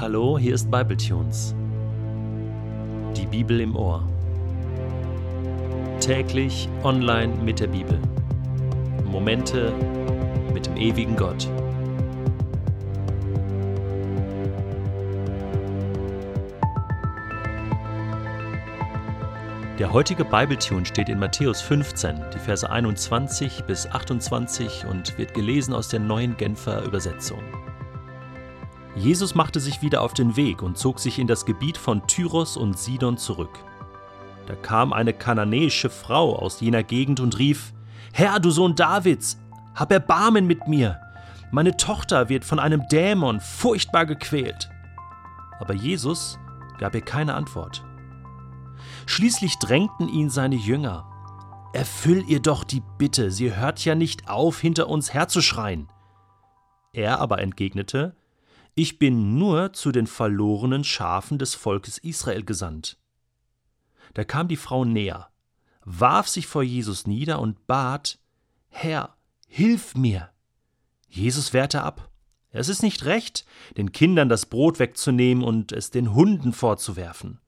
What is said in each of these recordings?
Hallo, hier ist Bibletunes. Die Bibel im Ohr. Täglich online mit der Bibel. Momente mit dem ewigen Gott. Der heutige Bibletune steht in Matthäus 15, die Verse 21 bis 28 und wird gelesen aus der neuen Genfer Übersetzung. Jesus machte sich wieder auf den Weg und zog sich in das Gebiet von Tyros und Sidon zurück. Da kam eine kananäische Frau aus jener Gegend und rief: Herr, du Sohn Davids, hab Erbarmen mit mir. Meine Tochter wird von einem Dämon furchtbar gequält. Aber Jesus gab ihr keine Antwort. Schließlich drängten ihn seine Jünger. Erfüll ihr doch die Bitte, sie hört ja nicht auf, hinter uns herzuschreien. Er aber entgegnete, ich bin nur zu den verlorenen Schafen des Volkes Israel gesandt. Da kam die Frau näher, warf sich vor Jesus nieder und bat, Herr, hilf mir. Jesus wehrte ab. Es ist nicht recht, den Kindern das Brot wegzunehmen und es den Hunden vorzuwerfen.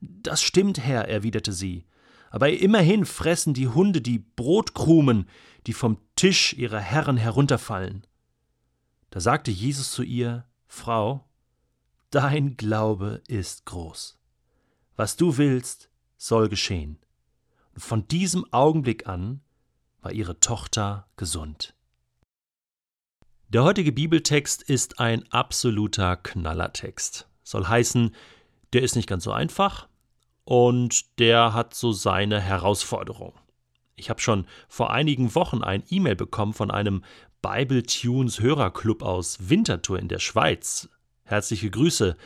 Das stimmt, Herr, erwiderte sie, aber immerhin fressen die Hunde die Brotkrumen, die vom Tisch ihrer Herren herunterfallen. Da sagte Jesus zu ihr, Frau, dein Glaube ist groß. Was du willst, soll geschehen. Und von diesem Augenblick an war ihre Tochter gesund. Der heutige Bibeltext ist ein absoluter Knallertext. Soll heißen, der ist nicht ganz so einfach und der hat so seine Herausforderung. Ich habe schon vor einigen Wochen ein E-Mail bekommen von einem Bible Tunes Hörerclub aus Winterthur in der Schweiz. Herzliche Grüße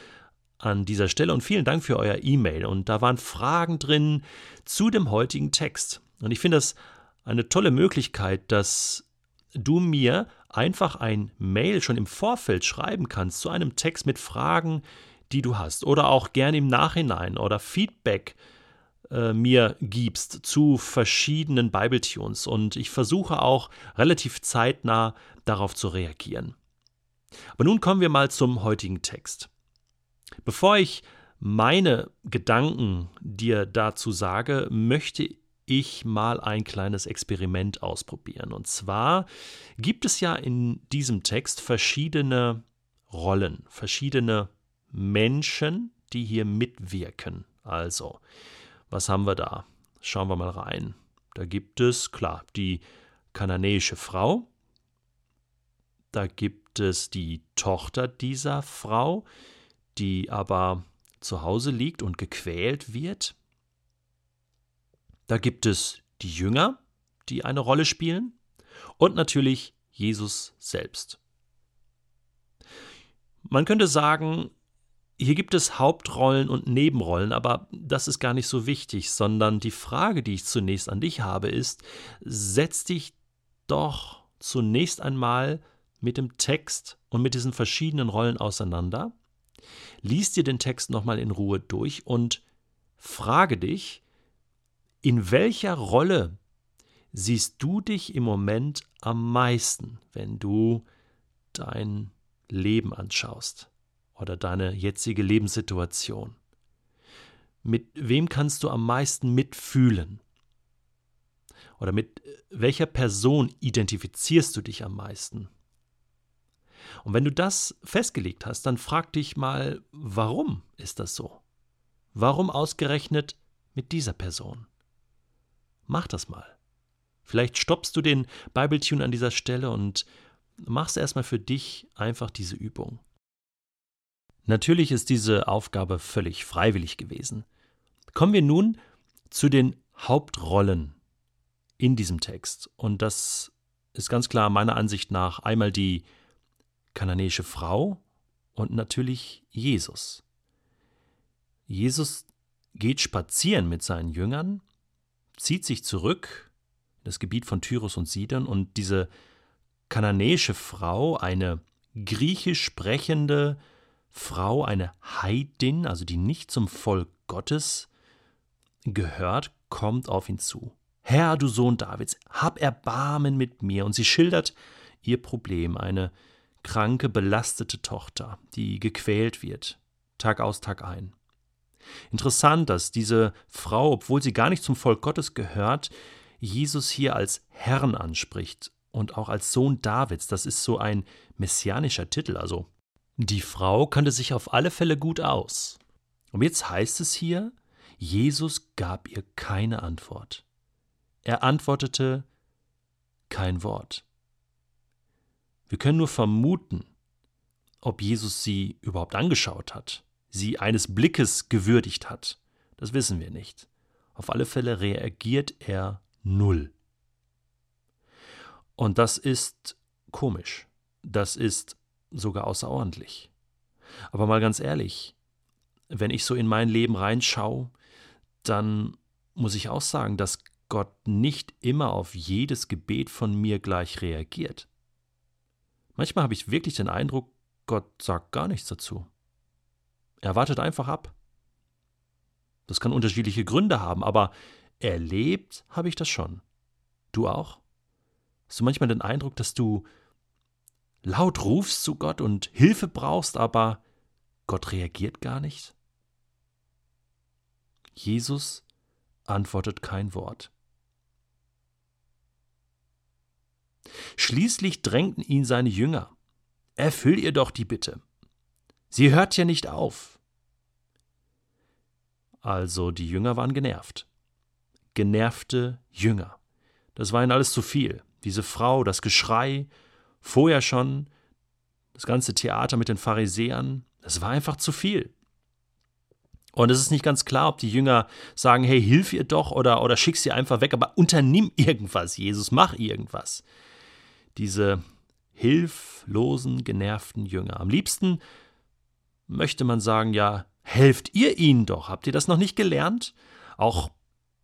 an dieser Stelle und vielen Dank für euer E-Mail. Und da waren Fragen drin zu dem heutigen Text. Und ich finde das eine tolle Möglichkeit, dass du mir einfach ein Mail schon im Vorfeld schreiben kannst zu einem Text mit Fragen, die du hast. Oder auch gerne im Nachhinein oder Feedback mir gibst zu verschiedenen Bible-Tunes und ich versuche auch relativ zeitnah darauf zu reagieren. Aber nun kommen wir mal zum heutigen Text. Bevor ich meine Gedanken dir dazu sage, möchte ich mal ein kleines Experiment ausprobieren. Und zwar gibt es ja in diesem Text verschiedene Rollen, verschiedene Menschen, die hier mitwirken. Also, was haben wir da? Schauen wir mal rein. Da gibt es, klar, die kananäische Frau. Da gibt es die Tochter dieser Frau, die aber zu Hause liegt und gequält wird. Da gibt es die Jünger, die eine Rolle spielen. Und natürlich Jesus selbst. Man könnte sagen, hier gibt es Hauptrollen und Nebenrollen, aber das ist gar nicht so wichtig, sondern die Frage, die ich zunächst an dich habe, ist, setz dich doch zunächst einmal mit dem Text und mit diesen verschiedenen Rollen auseinander, lies dir den Text nochmal in Ruhe durch und frage dich, in welcher Rolle siehst du dich im Moment am meisten, wenn du dein Leben anschaust? Oder deine jetzige Lebenssituation? Mit wem kannst du am meisten mitfühlen? Oder mit welcher Person identifizierst du dich am meisten? Und wenn du das festgelegt hast, dann frag dich mal, warum ist das so? Warum ausgerechnet mit dieser Person? Mach das mal. Vielleicht stoppst du den Bible-Tune an dieser Stelle und machst erstmal für dich einfach diese Übung. Natürlich ist diese Aufgabe völlig freiwillig gewesen. Kommen wir nun zu den Hauptrollen in diesem Text. Und das ist ganz klar meiner Ansicht nach einmal die kananäische Frau und natürlich Jesus. Jesus geht spazieren mit seinen Jüngern, zieht sich zurück in das Gebiet von Tyrus und Sidon und diese kananäische Frau, eine griechisch sprechende, Frau, eine Heidin, also die nicht zum Volk Gottes gehört, kommt auf ihn zu. Herr, du Sohn Davids, hab Erbarmen mit mir. Und sie schildert ihr Problem, eine kranke, belastete Tochter, die gequält wird, Tag aus, Tag ein. Interessant, dass diese Frau, obwohl sie gar nicht zum Volk Gottes gehört, Jesus hier als Herrn anspricht und auch als Sohn Davids. Das ist so ein messianischer Titel. Also die Frau kannte sich auf alle Fälle gut aus. Und jetzt heißt es hier, Jesus gab ihr keine Antwort. Er antwortete kein Wort. Wir können nur vermuten, ob Jesus sie überhaupt angeschaut hat, sie eines Blickes gewürdigt hat. Das wissen wir nicht. Auf alle Fälle reagiert er null. Und das ist komisch. Das ist sogar außerordentlich. Aber mal ganz ehrlich, wenn ich so in mein Leben reinschaue, dann muss ich auch sagen, dass Gott nicht immer auf jedes Gebet von mir gleich reagiert. Manchmal habe ich wirklich den Eindruck, Gott sagt gar nichts dazu. Er wartet einfach ab. Das kann unterschiedliche Gründe haben, aber erlebt habe ich das schon. Du auch? Hast du manchmal den Eindruck, dass du laut rufst zu Gott und Hilfe brauchst, aber Gott reagiert gar nicht? Jesus antwortet kein Wort. Schließlich drängten ihn seine Jünger. Erfüll ihr doch die Bitte. Sie hört ja nicht auf. Also die Jünger waren genervt. Genervte Jünger. Das war ihnen alles zu viel. Diese Frau, das Geschrei, vorher schon, das ganze Theater mit den Pharisäern, das war einfach zu viel. Und es ist nicht ganz klar, ob die Jünger sagen, hey, hilf ihr doch oder, oder schick sie einfach weg, aber unternimm irgendwas, Jesus, mach irgendwas diese hilflosen, genervten Jünger. Am liebsten möchte man sagen, ja, helft ihr ihnen doch. Habt ihr das noch nicht gelernt? Auch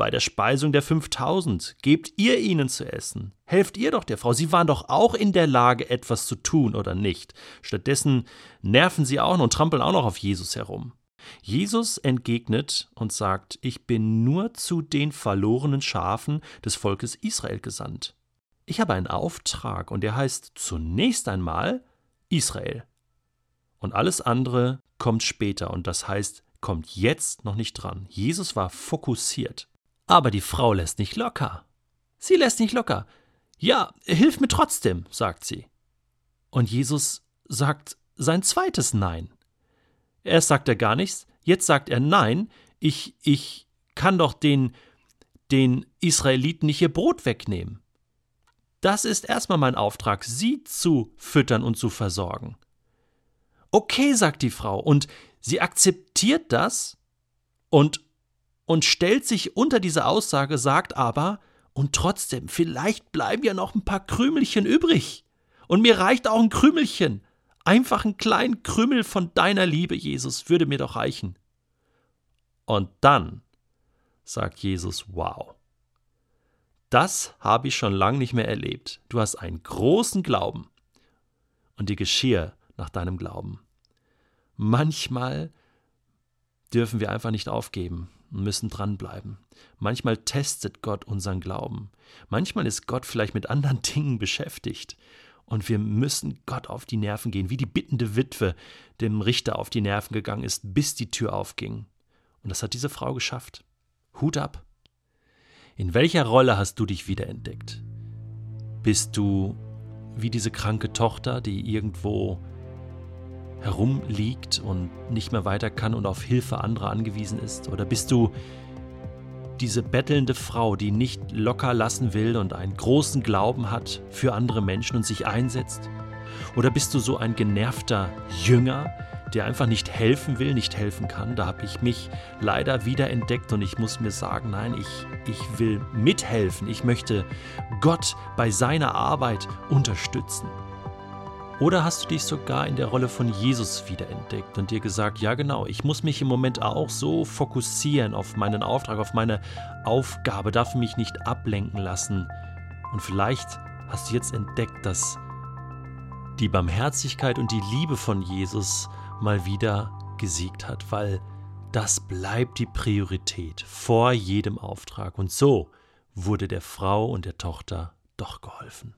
bei der Speisung der 5000, gebt ihr ihnen zu essen. Helft ihr doch der Frau. Sie waren doch auch in der Lage, etwas zu tun, oder nicht? Stattdessen nerven sie auch noch und trampeln auch noch auf Jesus herum. Jesus entgegnet und sagt, ich bin nur zu den verlorenen Schafen des Volkes Israel gesandt. Ich habe einen Auftrag und der heißt zunächst einmal Israel. Und alles andere kommt später und das heißt, kommt jetzt noch nicht dran. Jesus war fokussiert. Aber die Frau lässt nicht locker. Sie lässt nicht locker. Ja, hilf mir trotzdem, sagt sie. Und Jesus sagt sein zweites Nein. Erst sagt er gar nichts, jetzt sagt er Nein, ich, ich kann doch den, den Israeliten nicht ihr Brot wegnehmen. Das ist erstmal mein Auftrag, sie zu füttern und zu versorgen. Okay, sagt die Frau, und sie akzeptiert das und, und stellt sich unter diese Aussage, sagt aber, und trotzdem, vielleicht bleiben ja noch ein paar Krümelchen übrig. Und mir reicht auch ein Krümelchen. Einfach ein kleinen Krümel von deiner Liebe, Jesus, würde mir doch reichen. Und dann sagt Jesus, wow. Das habe ich schon lange nicht mehr erlebt. Du hast einen großen Glauben und dir geschiehe nach deinem Glauben. Manchmal dürfen wir einfach nicht aufgeben müssen dranbleiben. Manchmal testet Gott unseren Glauben. Manchmal ist Gott vielleicht mit anderen Dingen beschäftigt. Und wir müssen Gott auf die Nerven gehen, wie die bittende Witwe dem Richter auf die Nerven gegangen ist, bis die Tür aufging. Und das hat diese Frau geschafft. Hut ab. In welcher Rolle hast du dich wiederentdeckt? Bist du wie diese kranke Tochter, die irgendwo herumliegt und nicht mehr weiter kann und auf Hilfe anderer angewiesen ist? Oder bist du diese bettelnde Frau, die nicht locker lassen will und einen großen Glauben hat für andere Menschen und sich einsetzt? Oder bist du so ein genervter Jünger, der einfach nicht helfen will, nicht helfen kann. Da habe ich mich leider wieder entdeckt und ich muss mir sagen, nein, ich, ich will mithelfen. Ich möchte Gott bei seiner Arbeit unterstützen. Oder hast du dich sogar in der Rolle von Jesus wiederentdeckt und dir gesagt, ja genau, ich muss mich im Moment auch so fokussieren auf meinen Auftrag, auf meine Aufgabe, darf mich nicht ablenken lassen. Und vielleicht hast du jetzt entdeckt, dass die Barmherzigkeit und die Liebe von Jesus mal wieder gesiegt hat, weil das bleibt die Priorität vor jedem Auftrag. Und so wurde der Frau und der Tochter doch geholfen.